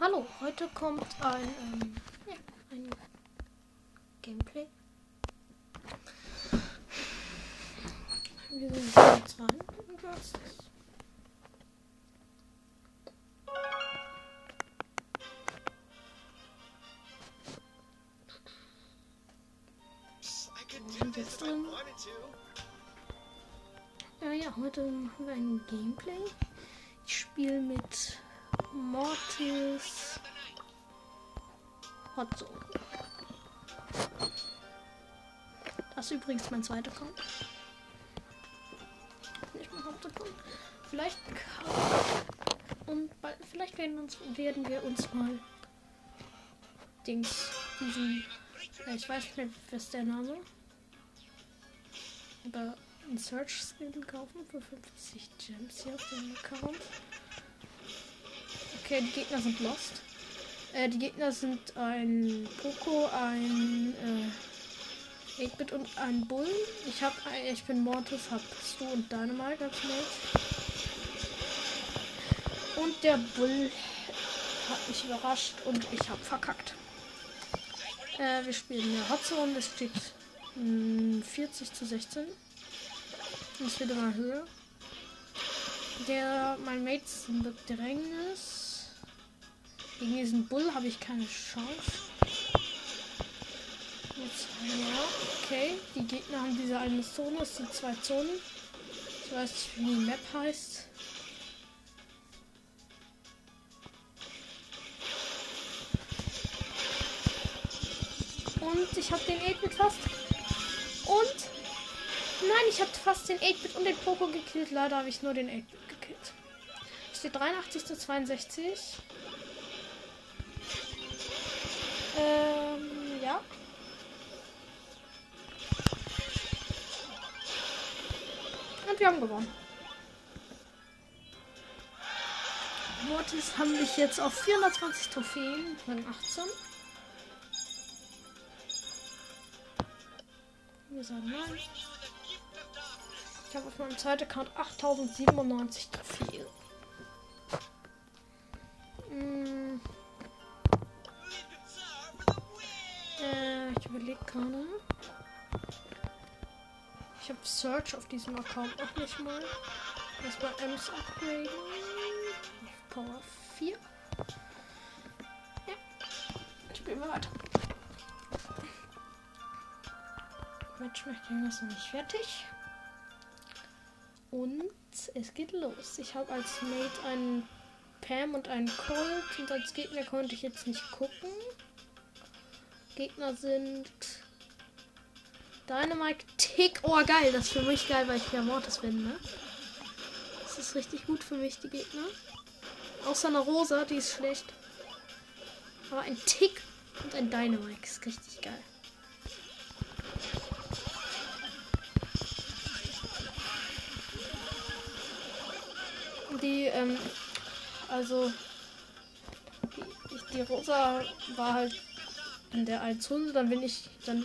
Hallo, heute kommt ein, ähm, ja, ein Gameplay. Wir sind jetzt rein. Was ist. Äh, ja, heute haben wir ein Gameplay. Ich spiele mit Mortis Hotzone. Das ist übrigens mein zweiter Account. Nicht mein Hauptaccount. Vielleicht und bald, vielleicht werden, uns, werden wir uns mal Dings diesen ich weiß nicht was der Name aber einen Search Skin kaufen für 50 Gems hier auf dem Account. Okay, die Gegner sind lost. Äh, die Gegner sind ein Poco, ein äh, 8-Bit und ein Bull. Ich hab, äh, ich bin Mortis, hab Stu und Dynamite als Mates. Und der Bull hat mich überrascht und ich hab verkackt. Äh, wir spielen eine Hotzone, es steht mh, 40 zu 16. Und es wird immer höher. Der, mein Mate ist in Bedrängnis. Gegen diesen Bull habe ich keine Chance. Jetzt, ja, okay. Die Gegner haben diese eine Zone, es sind zwei Zonen. Ich weiß nicht, wie die Map heißt. Und ich habe den 8-Bit fast. Und Nein, ich habe fast den 8-Bit und den Poco gekillt. Leider habe ich nur den 8-Bit gekillt. Steht 83 zu 62. Ähm, ja. Und wir haben gewonnen. Mortis haben mich jetzt auf 420 Trophäen, Rang 18. Wir sagen nein. Ich habe auf meinem zweiten Account 8097 Trophäen. Mm. Ich überlege gerade. Ich habe Search auf diesem Account noch nicht mal. Erstmal Ems upgraden. Power 4. Ja. Spielen wir weiter. Matchmaking ist noch nicht fertig. Und es geht los. Ich habe als Mate einen Pam und einen Colt. Und als Gegner konnte ich jetzt nicht gucken. Gegner sind Dynamite Tick. Oh, geil. Das ist für mich geil, weil ich ja Mortis bin, ne? Das ist richtig gut für mich, die Gegner. Außer eine Rosa, die ist schlecht. Aber ein Tick und ein Dynamite ist richtig geil. die, ähm, also, die, die Rosa war halt in der einen Zone, dann bin ich, dann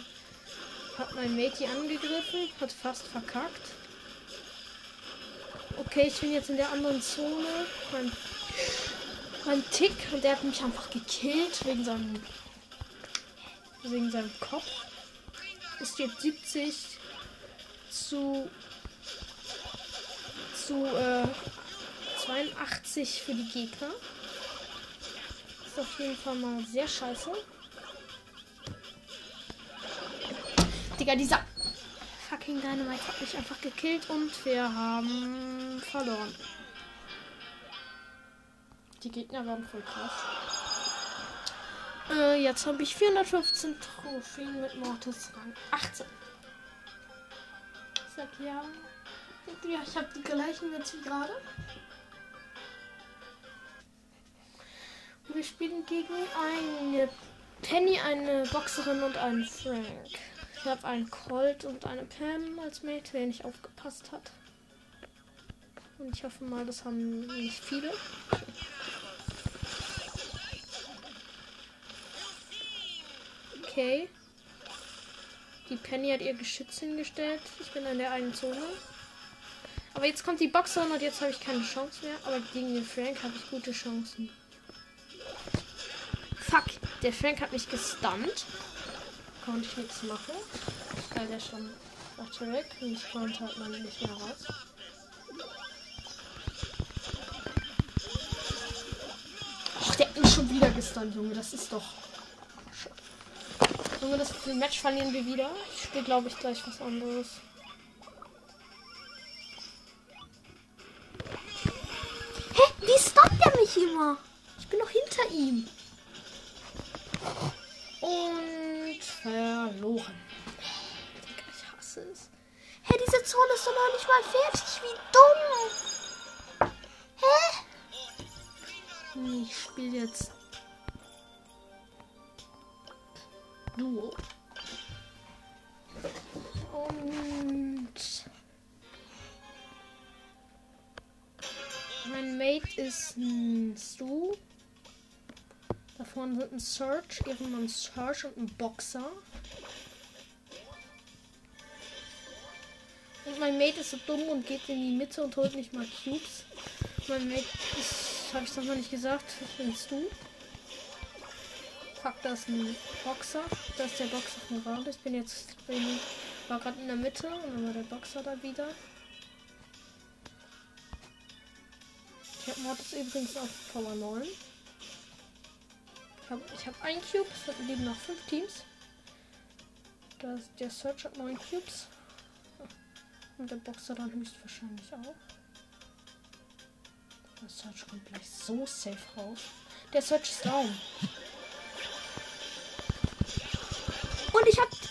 hat mein Mate die angegriffen, hat fast verkackt. Okay, ich bin jetzt in der anderen Zone. Mein, mein Tick, und der hat mich einfach gekillt wegen seinem, wegen seinem Kopf. Ist jetzt 70 zu, zu, äh, 82 für die Gegner. Ist auf jeden Fall mal sehr scheiße. Digga, dieser fucking Dynamite hat mich einfach gekillt und wir haben verloren. Die Gegner werden voll krass. Äh, jetzt habe ich 415 Trophäen mit Mortis Rang 18. Ich sag ja. Ja, ich habe die gleichen jetzt wie gerade. Wir spielen gegen eine Penny, eine Boxerin und einen Frank. Ich habe einen Colt und eine Pam als Mate, der nicht aufgepasst hat. Und ich hoffe mal, das haben nicht viele. Okay. Die Penny hat ihr Geschütz hingestellt. Ich bin in der einen Zone. Aber jetzt kommt die Boxerin und jetzt habe ich keine Chance mehr. Aber gegen den Frank habe ich gute Chancen. Fuck, der Frank hat mich gestunt. Konnte ich nichts machen. Weil der schon dachte weg. Und ich konnte halt mal nicht mehr raus. Ach, der mich schon wieder gestunt, Junge. Das ist doch. Junge, das Match verlieren wir wieder. Ich spiele, glaube ich, gleich was anderes. Hä? Wie stunt der mich immer? Ich bin noch hinter ihm. Und verloren. Digga, ich hasse es. Hä, diese Zone ist doch noch nicht mal fertig. Wie dumm. Hä? Nee, ich spiele jetzt Duo. Und mein Mate ist ein Stu. Da vorne sind ein Search, irgendwann ein Search und ein Boxer. Und mein Mate ist so dumm und geht in die Mitte und holt nicht mal Cubes. Mein Mate ist, habe ich noch mal nicht gesagt, bist du. Fuck, da ist ein Boxer. Da ist der Boxer von gerade. Ich bin jetzt, bin, war gerade in der Mitte und dann war der Boxer da wieder. Ich habe Mortis übrigens auf Power 9. Ich habe ich hab ein Cube, es liegen noch fünf Teams. Das, der Search hat neun Cubes. Und der Boxer dann höchstwahrscheinlich auch. Der Search kommt gleich so safe raus. Der Search ist down. Und ich hab und ich hab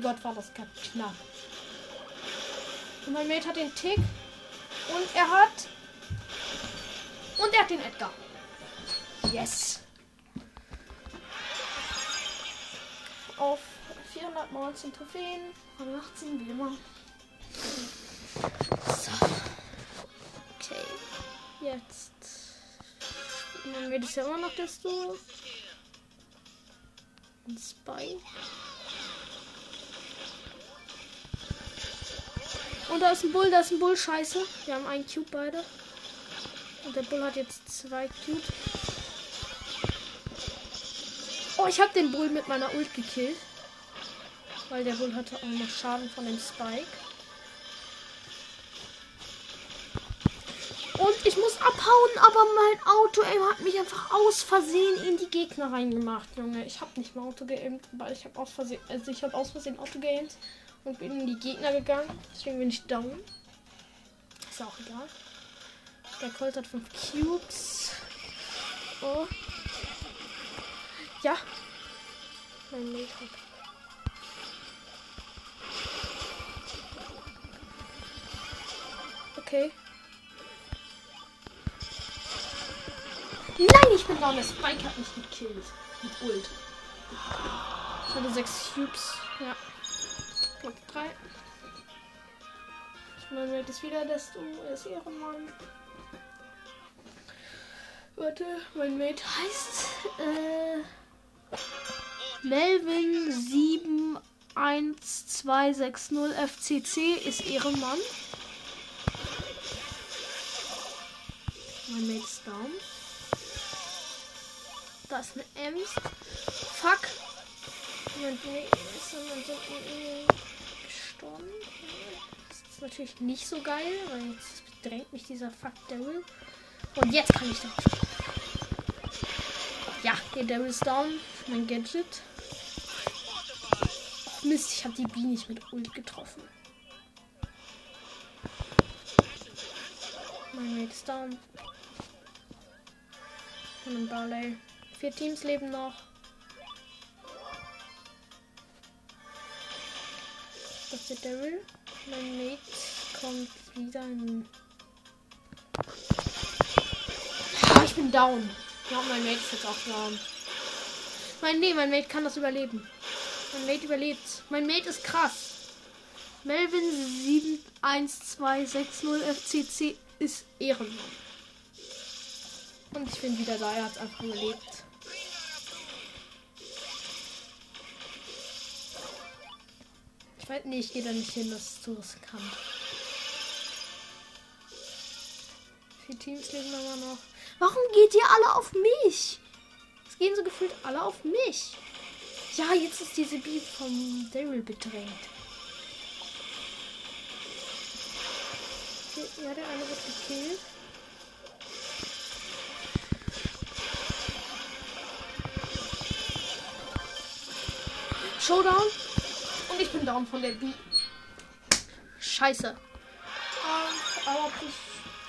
Gott, war das knapp. Und mein Mate hat den Tick. Und er hat. Und er hat den Edgar. Yes. Auf 419 Trophäen. Von 18 wie immer. So. Okay. Jetzt. Mein Mate ist ja immer noch das Duo. Ein Und da ist ein Bull, da ist ein Bull, scheiße. Wir haben einen Cube beide. Und der Bull hat jetzt zwei Cube. Oh, ich habe den Bull mit meiner Ult gekillt. Weil der Bull hatte auch noch Schaden von dem Spike. Und ich muss abhauen, aber mein Auto ey, hat mich einfach aus Versehen in die Gegner reingemacht, Junge. Ich habe nicht mal Auto geaimt, weil ich habe aus Versehen, also ich habe aus Versehen Auto geaimt und bin in die Gegner gegangen. Deswegen bin ich down. Ist auch egal. Der Colt hat 5 Cubes. Oh. Ja. Mein hat. Okay. Nein, ich bin down. Der Spike hat mich gekillt. Mit Ult. Ich hatte 6 Cubes. Ja. Platz 3. Mein Welt ist wieder das Du. Er ist Ehrenmann. Warte, mein Mate heißt äh, Melvin 71260 FCC ist Ehrenmann. Mein Mate ist down. Da ist eine Ems. Fuck. Jemand nee, ist jemand so gestorben. Das ist natürlich nicht so geil, weil jetzt drängt mich dieser Fuck Daryl. Und jetzt kann ich da. Ja, der Daryl ist down. Mein Gadget. Och Mist, ich habe die B nicht mit Ult getroffen. Mein Mate ist down. Und ein Barley. Vier Teams leben noch. Das ist der Daryl. Mein Mate kommt wieder in. Ah, ich bin down. Ja, mein Mate ist jetzt auch down. Mein, nee, mein Mate kann das überleben. Mein Mate überlebt. Mein Mate ist krass. Melvin 71260 FCC ist Ehrenmann. Und ich bin wieder da. Er hat einfach überlebt. Weiß, nee, ich gehe da nicht hin, das ist zu riskant. Vier Teams leben aber noch. Warum geht ihr alle auf mich? Es gehen so gefühlt alle auf mich. Ja, jetzt ist diese Beat vom Daryl bedrängt. Ja, der eine wird gekillt. Showdown. Und ich bin down von der B. Scheiße. Ähm, aber plus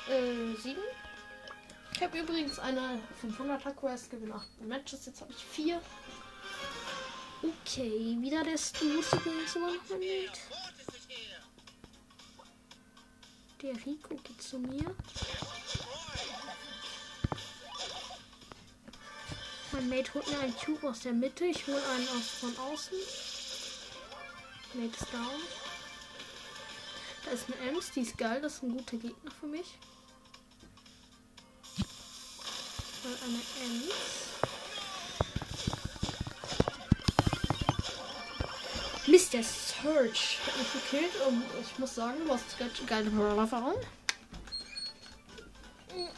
äh, 7. Ich habe übrigens eine 500er Quest, gewinne 8 Matches. Jetzt habe ich 4. Okay, wieder der Stu ist übrigens immer noch mit. Der Rico geht zu mir. Mein Mate holt mir einen Cube aus der Mitte. Ich hole einen aus von außen. Mate ist down. Da ist eine Ems, die ist geil. Das ist ein guter Gegner für mich. Mal eine Ems. Mist, der Search hat mich gekillt und ich muss sagen, du hast ganz geile Brawler-Erfahrung.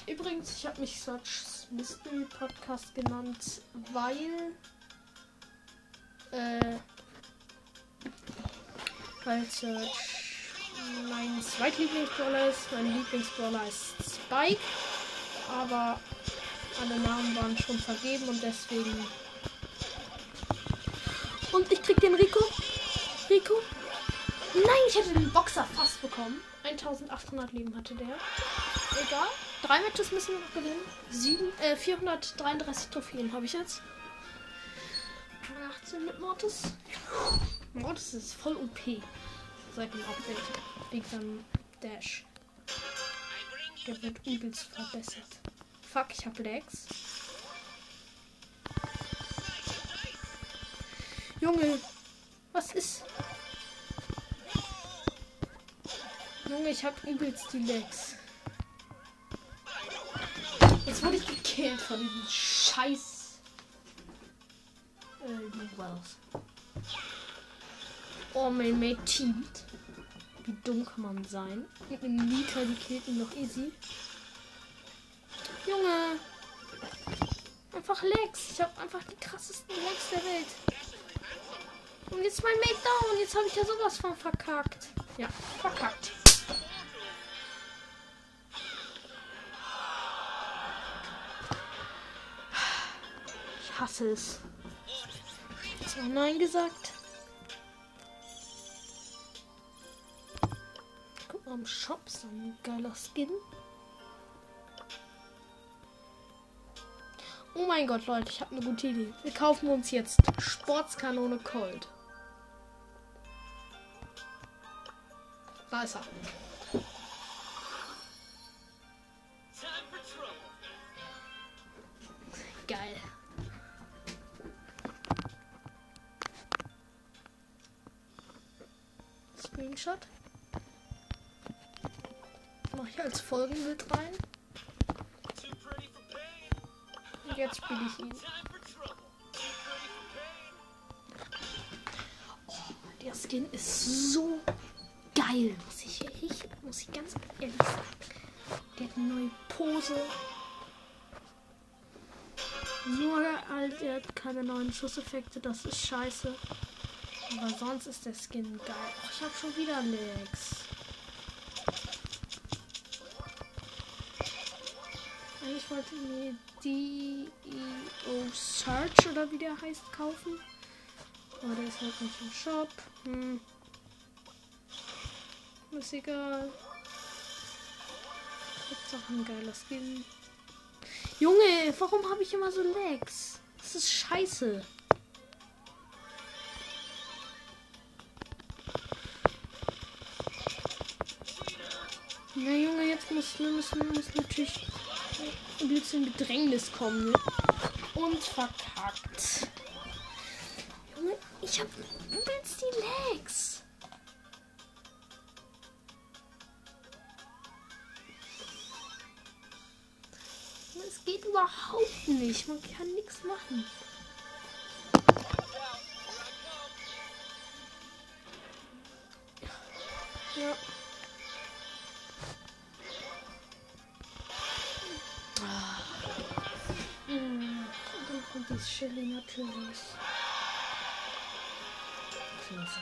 Übrigens, ich habe mich Search Mystery Podcast genannt, weil äh, Search mein zweitlieblingsbrawler ist. Mein Lieblingsbrawler ist Spike, aber alle Namen waren schon vergeben und deswegen und ich krieg den Rico. Rico. Nein, ich hätte den Boxer fast bekommen. 1800 Leben hatte der. Egal. Drei Matches müssen wir noch gewinnen. Sieben, äh, 433 Trophäen habe ich jetzt. 18 mit Mortis. Mortis ist voll OP. Seit dem Update. Big Bang Dash. Der wird übelst verbessert. Fuck, ich hab Lags. Junge, was ist? Junge, ich hab übelst die Legs. Jetzt wurde ich gekillt von diesem Scheiß. Äh, Wells. Oh, mein Mate teamt. Wie dumm kann man sein? Mit einem Nita, die killt ihn noch easy. Junge. Einfach Legs. Ich habe einfach die krassesten Legs der Welt. Und jetzt mein Mate down. Jetzt habe ich ja sowas von verkackt. Ja, verkackt. Ich hasse es. Jetzt mal Nein gesagt. Im Shop, so ein geiler Skin. Oh mein Gott, Leute, ich habe eine gute Idee. Wir kaufen uns jetzt Sportskanone Cold. Da ist er. Geil. Screenshot. Mach ich als Folgenbild rein. Und jetzt spiele ich ihn. Oh, der Skin ist so geil, muss ich, ich muss ich ganz ehrlich sagen. Der hat eine neue Pose. Nur halt, er hat keine neuen Schusseffekte, das ist scheiße. Aber sonst ist der Skin geil. Oh, ich habe schon wieder Legs. Ich wollte mir die EO Search oder wie der heißt kaufen. Aber der ist halt nicht im Shop. Hm. Ist egal. Hauptsache ein geiler Skin. Junge, warum habe ich immer so Lags? Das ist scheiße. Na Junge, jetzt muss, müssen, muss natürlich ein bisschen Bedrängnis kommen. Ne? Und verkackt. Ich hab übelst die Lags. Es geht überhaupt nicht. Man kann nichts machen. Ja. Die Shelly natürlich. Vincent.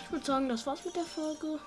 Ich würde sagen, das war's mit der Folge.